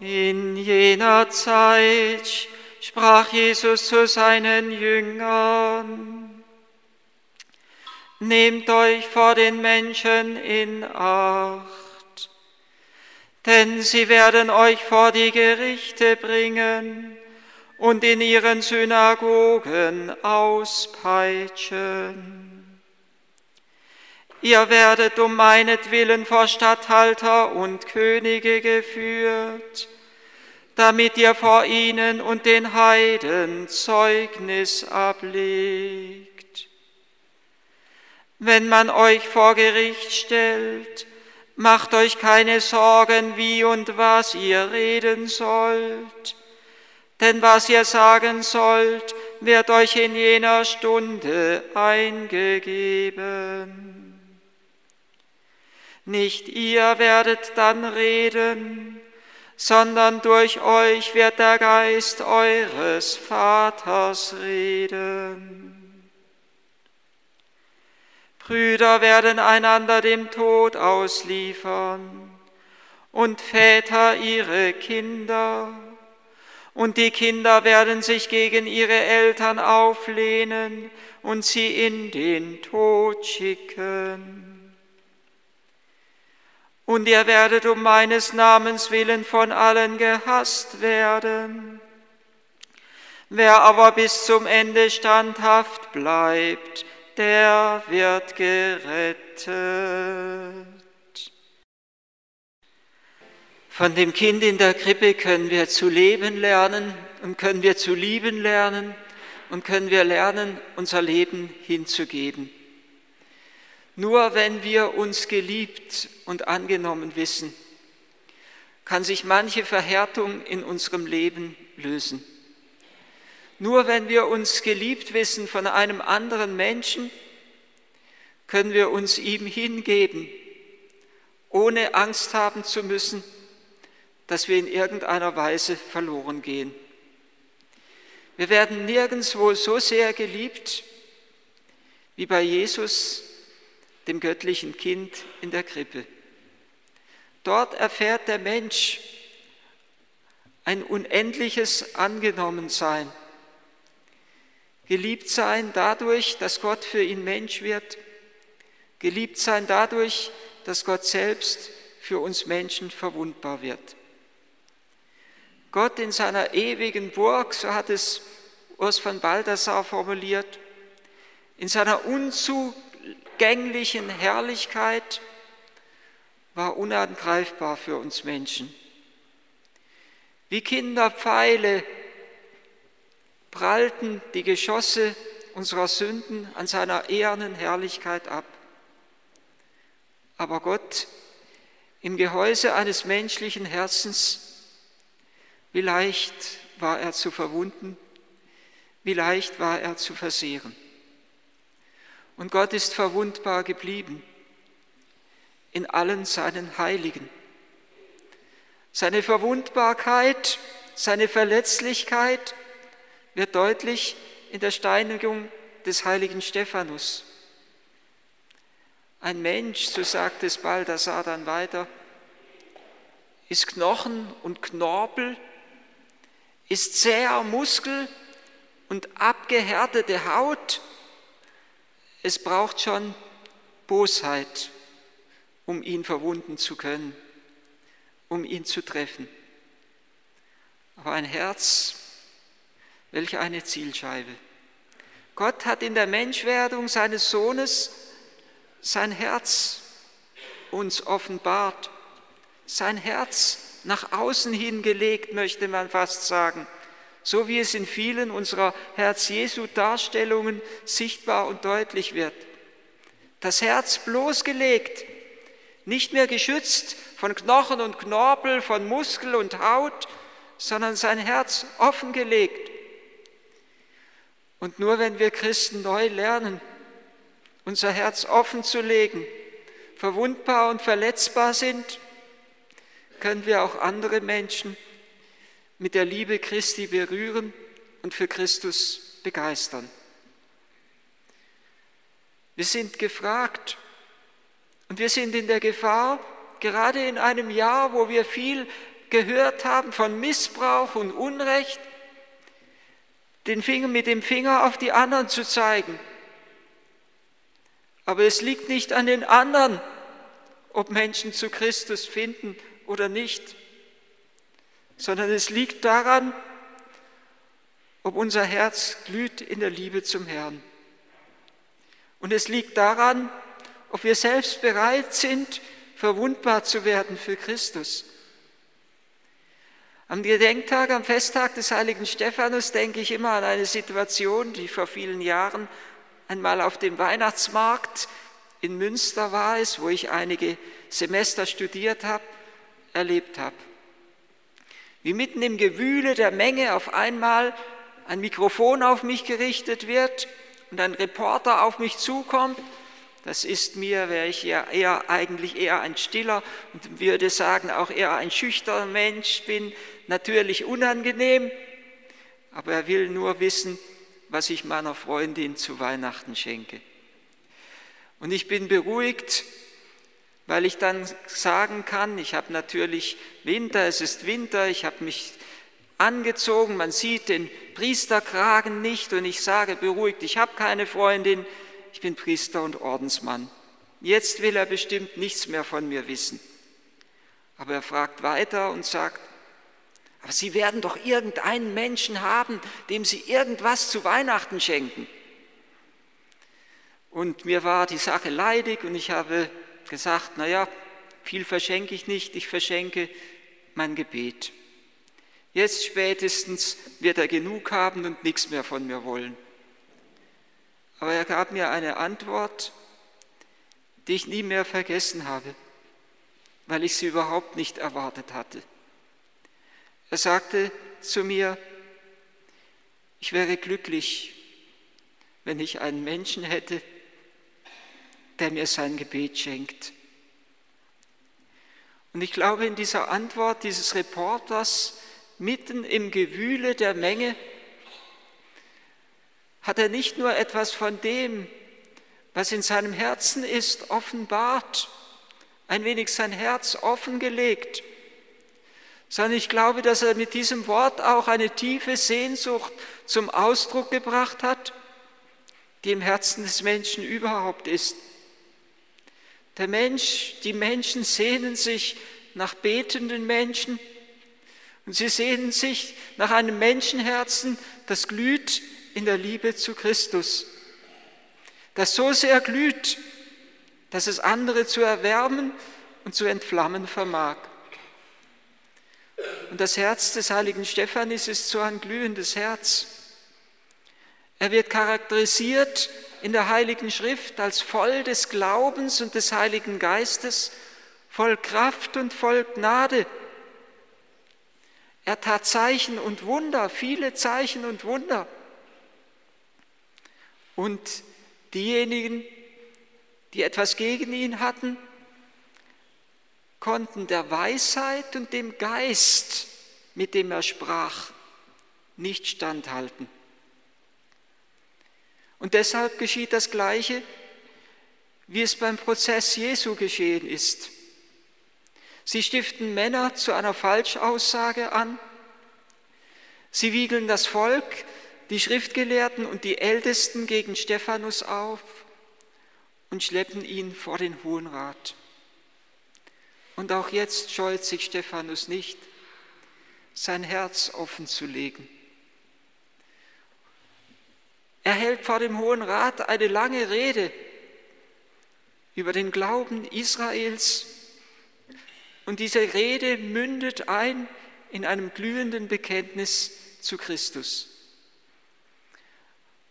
In jener Zeit sprach Jesus zu seinen Jüngern, Nehmt euch vor den Menschen in Acht, denn sie werden euch vor die Gerichte bringen und in ihren Synagogen auspeitschen. Ihr werdet um meinetwillen vor Statthalter und Könige geführt, damit ihr vor ihnen und den Heiden Zeugnis ablegt. Wenn man euch vor Gericht stellt, macht euch keine Sorgen, wie und was ihr reden sollt, denn was ihr sagen sollt, wird euch in jener Stunde eingegeben. Nicht ihr werdet dann reden, sondern durch euch wird der Geist eures Vaters reden. Brüder werden einander dem Tod ausliefern und Väter ihre Kinder, und die Kinder werden sich gegen ihre Eltern auflehnen und sie in den Tod schicken und ihr werdet um meines Namens willen von allen gehasst werden. Wer aber bis zum Ende standhaft bleibt, der wird gerettet. Von dem Kind in der Krippe können wir zu leben lernen und können wir zu lieben lernen und können wir lernen, unser Leben hinzugeben. Nur wenn wir uns geliebt und angenommen wissen, kann sich manche Verhärtung in unserem Leben lösen. Nur wenn wir uns geliebt wissen von einem anderen Menschen, können wir uns ihm hingeben, ohne Angst haben zu müssen, dass wir in irgendeiner Weise verloren gehen. Wir werden nirgendwo so sehr geliebt wie bei Jesus dem göttlichen Kind in der Krippe. Dort erfährt der Mensch ein unendliches Angenommensein, geliebt sein dadurch, dass Gott für ihn Mensch wird, geliebt sein dadurch, dass Gott selbst für uns Menschen verwundbar wird. Gott in seiner ewigen Burg, so hat es Urs von Balthasar formuliert, in seiner unzu vergänglichen Herrlichkeit war unangreifbar für uns Menschen. Wie Kinderpfeile prallten die Geschosse unserer Sünden an seiner ehernen Herrlichkeit ab. Aber Gott im Gehäuse eines menschlichen Herzens, wie leicht war er zu verwunden, wie leicht war er zu versehren. Und Gott ist verwundbar geblieben in allen seinen Heiligen. Seine Verwundbarkeit, seine Verletzlichkeit wird deutlich in der Steinigung des heiligen Stephanus. Ein Mensch, so sagt es Balthasar dann weiter, ist Knochen und Knorpel, ist zäher Muskel und abgehärtete Haut es braucht schon Bosheit, um ihn verwunden zu können, um ihn zu treffen. Aber ein Herz, welch eine Zielscheibe. Gott hat in der Menschwerdung seines Sohnes sein Herz uns offenbart, sein Herz nach außen hingelegt, möchte man fast sagen so wie es in vielen unserer Herz-Jesu-Darstellungen sichtbar und deutlich wird. Das Herz bloßgelegt, nicht mehr geschützt von Knochen und Knorpel, von Muskel und Haut, sondern sein Herz offengelegt. Und nur wenn wir Christen neu lernen, unser Herz offen zu legen, verwundbar und verletzbar sind, können wir auch andere Menschen mit der Liebe Christi berühren und für Christus begeistern. Wir sind gefragt und wir sind in der Gefahr, gerade in einem Jahr, wo wir viel gehört haben von Missbrauch und Unrecht, den Finger mit dem Finger auf die anderen zu zeigen. Aber es liegt nicht an den anderen, ob Menschen zu Christus finden oder nicht, sondern es liegt daran, ob unser Herz glüht in der Liebe zum Herrn. Und es liegt daran, ob wir selbst bereit sind, verwundbar zu werden für Christus. Am Gedenktag, am Festtag des heiligen Stephanus denke ich immer an eine Situation, die vor vielen Jahren einmal auf dem Weihnachtsmarkt in Münster war es, wo ich einige Semester studiert habe, erlebt habe. Wie mitten im Gewühle der Menge auf einmal ein Mikrofon auf mich gerichtet wird und ein Reporter auf mich zukommt, das ist mir, wäre ich ja eher eigentlich eher ein stiller und würde sagen auch eher ein schüchterner Mensch bin, natürlich unangenehm, aber er will nur wissen, was ich meiner Freundin zu Weihnachten schenke. Und ich bin beruhigt, weil ich dann sagen kann, ich habe natürlich Winter, es ist Winter, ich habe mich angezogen, man sieht den Priesterkragen nicht und ich sage beruhigt, ich habe keine Freundin, ich bin Priester und Ordensmann. Jetzt will er bestimmt nichts mehr von mir wissen. Aber er fragt weiter und sagt, aber Sie werden doch irgendeinen Menschen haben, dem Sie irgendwas zu Weihnachten schenken. Und mir war die Sache leidig und ich habe gesagt, naja, viel verschenke ich nicht, ich verschenke mein Gebet. Jetzt spätestens wird er genug haben und nichts mehr von mir wollen. Aber er gab mir eine Antwort, die ich nie mehr vergessen habe, weil ich sie überhaupt nicht erwartet hatte. Er sagte zu mir, ich wäre glücklich, wenn ich einen Menschen hätte, der mir sein Gebet schenkt. Und ich glaube, in dieser Antwort dieses Reporters mitten im Gewühle der Menge hat er nicht nur etwas von dem, was in seinem Herzen ist, offenbart, ein wenig sein Herz offengelegt, sondern ich glaube, dass er mit diesem Wort auch eine tiefe Sehnsucht zum Ausdruck gebracht hat, die im Herzen des Menschen überhaupt ist. Der Mensch, die Menschen sehnen sich nach betenden Menschen und sie sehnen sich nach einem Menschenherzen, das glüht in der Liebe zu Christus, das so sehr glüht, dass es andere zu erwärmen und zu entflammen vermag. Und das Herz des heiligen Stephanis ist so ein glühendes Herz. Er wird charakterisiert in der heiligen Schrift als voll des Glaubens und des Heiligen Geistes, voll Kraft und voll Gnade. Er tat Zeichen und Wunder, viele Zeichen und Wunder. Und diejenigen, die etwas gegen ihn hatten, konnten der Weisheit und dem Geist, mit dem er sprach, nicht standhalten. Und deshalb geschieht das Gleiche, wie es beim Prozess Jesu geschehen ist. Sie stiften Männer zu einer Falschaussage an, sie wiegeln das Volk die Schriftgelehrten und die Ältesten gegen Stephanus auf und schleppen ihn vor den Hohen Rat. Und auch jetzt scheut sich Stephanus nicht, sein Herz offen zu legen. Er hält vor dem Hohen Rat eine lange Rede über den Glauben Israels und diese Rede mündet ein in einem glühenden Bekenntnis zu Christus.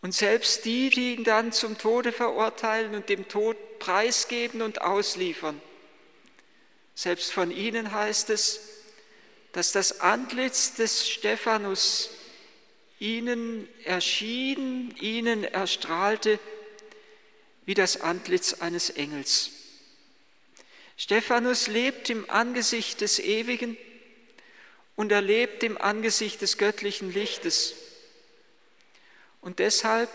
Und selbst die, die ihn dann zum Tode verurteilen und dem Tod preisgeben und ausliefern, selbst von ihnen heißt es, dass das Antlitz des Stephanus ihnen erschien, ihnen erstrahlte wie das Antlitz eines Engels. Stephanus lebt im Angesicht des Ewigen und er lebt im Angesicht des göttlichen Lichtes. Und deshalb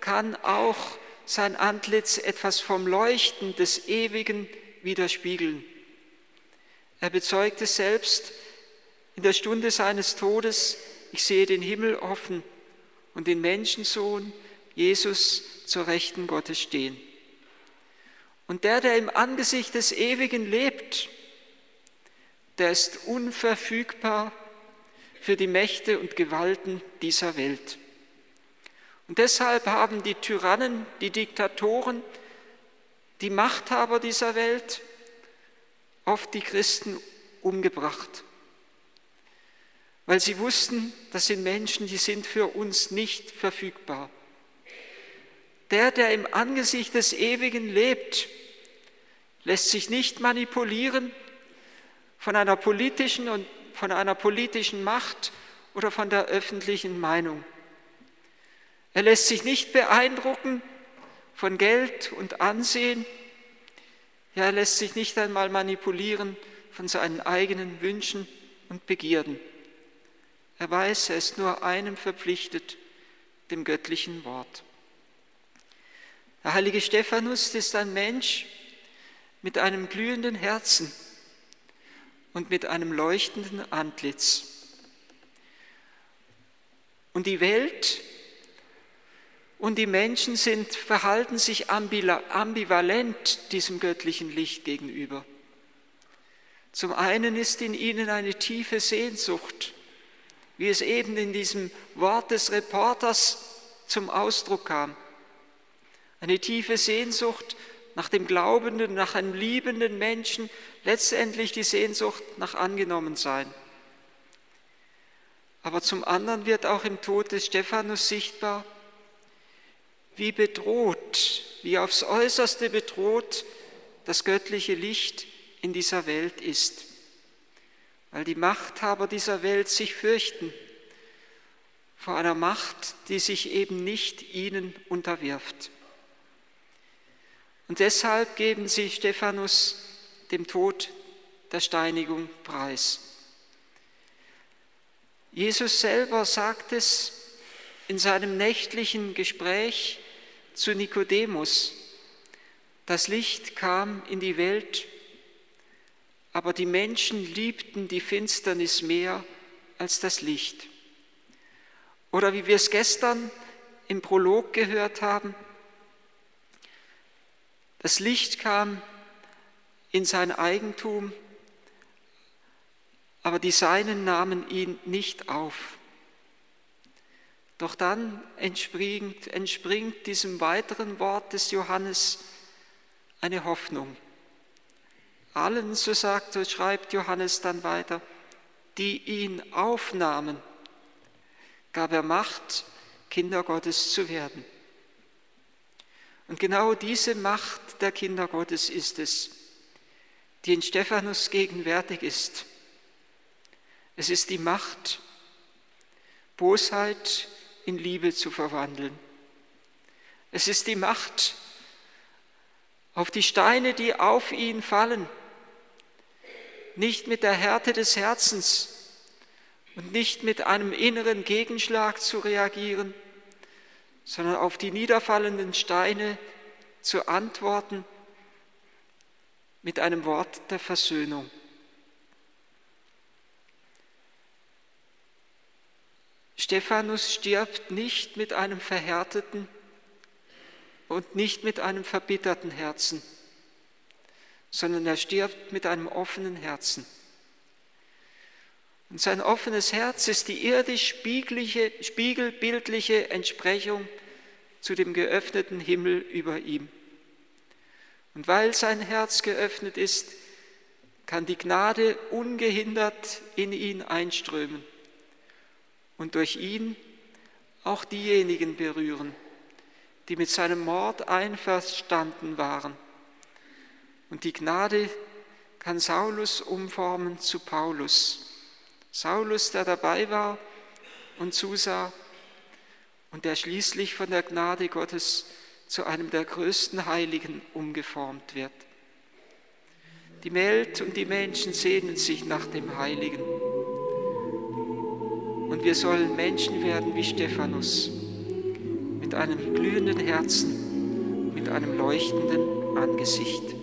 kann auch sein Antlitz etwas vom Leuchten des Ewigen widerspiegeln. Er bezeugt es selbst, in der Stunde seines Todes, ich sehe den Himmel offen und den Menschensohn, Jesus, zur Rechten Gottes stehen. Und der, der im Angesicht des Ewigen lebt, der ist unverfügbar für die Mächte und Gewalten dieser Welt. Und deshalb haben die Tyrannen, die Diktatoren, die Machthaber dieser Welt oft die Christen umgebracht, weil sie wussten, das sind Menschen, die sind für uns nicht verfügbar. Der, der im Angesicht des Ewigen lebt, lässt sich nicht manipulieren von einer politischen und von einer politischen Macht oder von der öffentlichen Meinung. Er lässt sich nicht beeindrucken von Geld und Ansehen. Ja, er lässt sich nicht einmal manipulieren von seinen eigenen Wünschen und Begierden. Er weiß, er ist nur einem verpflichtet, dem göttlichen Wort. Der heilige Stephanus ist ein Mensch mit einem glühenden Herzen und mit einem leuchtenden Antlitz. Und die Welt und die Menschen sind, verhalten sich ambivalent diesem göttlichen Licht gegenüber. Zum einen ist in ihnen eine tiefe Sehnsucht, wie es eben in diesem Wort des Reporters zum Ausdruck kam. Eine tiefe Sehnsucht nach dem glaubenden, nach einem liebenden Menschen, letztendlich die Sehnsucht nach angenommen sein. Aber zum anderen wird auch im Tod des Stephanus sichtbar, wie bedroht, wie aufs äußerste bedroht das göttliche Licht in dieser Welt ist, weil die Machthaber dieser Welt sich fürchten vor einer Macht, die sich eben nicht ihnen unterwirft. Und deshalb geben sie Stephanus dem Tod der Steinigung preis. Jesus selber sagt es in seinem nächtlichen Gespräch zu Nikodemus. Das Licht kam in die Welt, aber die Menschen liebten die Finsternis mehr als das Licht. Oder wie wir es gestern im Prolog gehört haben, das Licht kam in sein Eigentum, aber die Seinen nahmen ihn nicht auf. Doch dann entspringt, entspringt diesem weiteren Wort des Johannes eine Hoffnung. Allen, so sagt, so schreibt Johannes dann weiter, die ihn aufnahmen, gab er Macht, Kinder Gottes zu werden. Und genau diese Macht der Kinder Gottes ist es, die in Stephanus gegenwärtig ist. Es ist die Macht, Bosheit in Liebe zu verwandeln. Es ist die Macht, auf die Steine, die auf ihn fallen, nicht mit der Härte des Herzens und nicht mit einem inneren Gegenschlag zu reagieren, sondern auf die niederfallenden Steine zu antworten mit einem Wort der Versöhnung. Stephanus stirbt nicht mit einem verhärteten und nicht mit einem verbitterten Herzen, sondern er stirbt mit einem offenen Herzen. Und sein offenes Herz ist die irdisch spiegelbildliche Entsprechung zu dem geöffneten Himmel über ihm. Und weil sein Herz geöffnet ist, kann die Gnade ungehindert in ihn einströmen und durch ihn auch diejenigen berühren, die mit seinem Mord einverstanden waren. Und die Gnade kann Saulus umformen zu Paulus Saulus, der dabei war und zusah und der schließlich von der Gnade Gottes zu einem der größten Heiligen umgeformt wird. Die Welt und die Menschen sehnen sich nach dem Heiligen. Und wir sollen Menschen werden wie Stephanus, mit einem glühenden Herzen, mit einem leuchtenden Angesicht.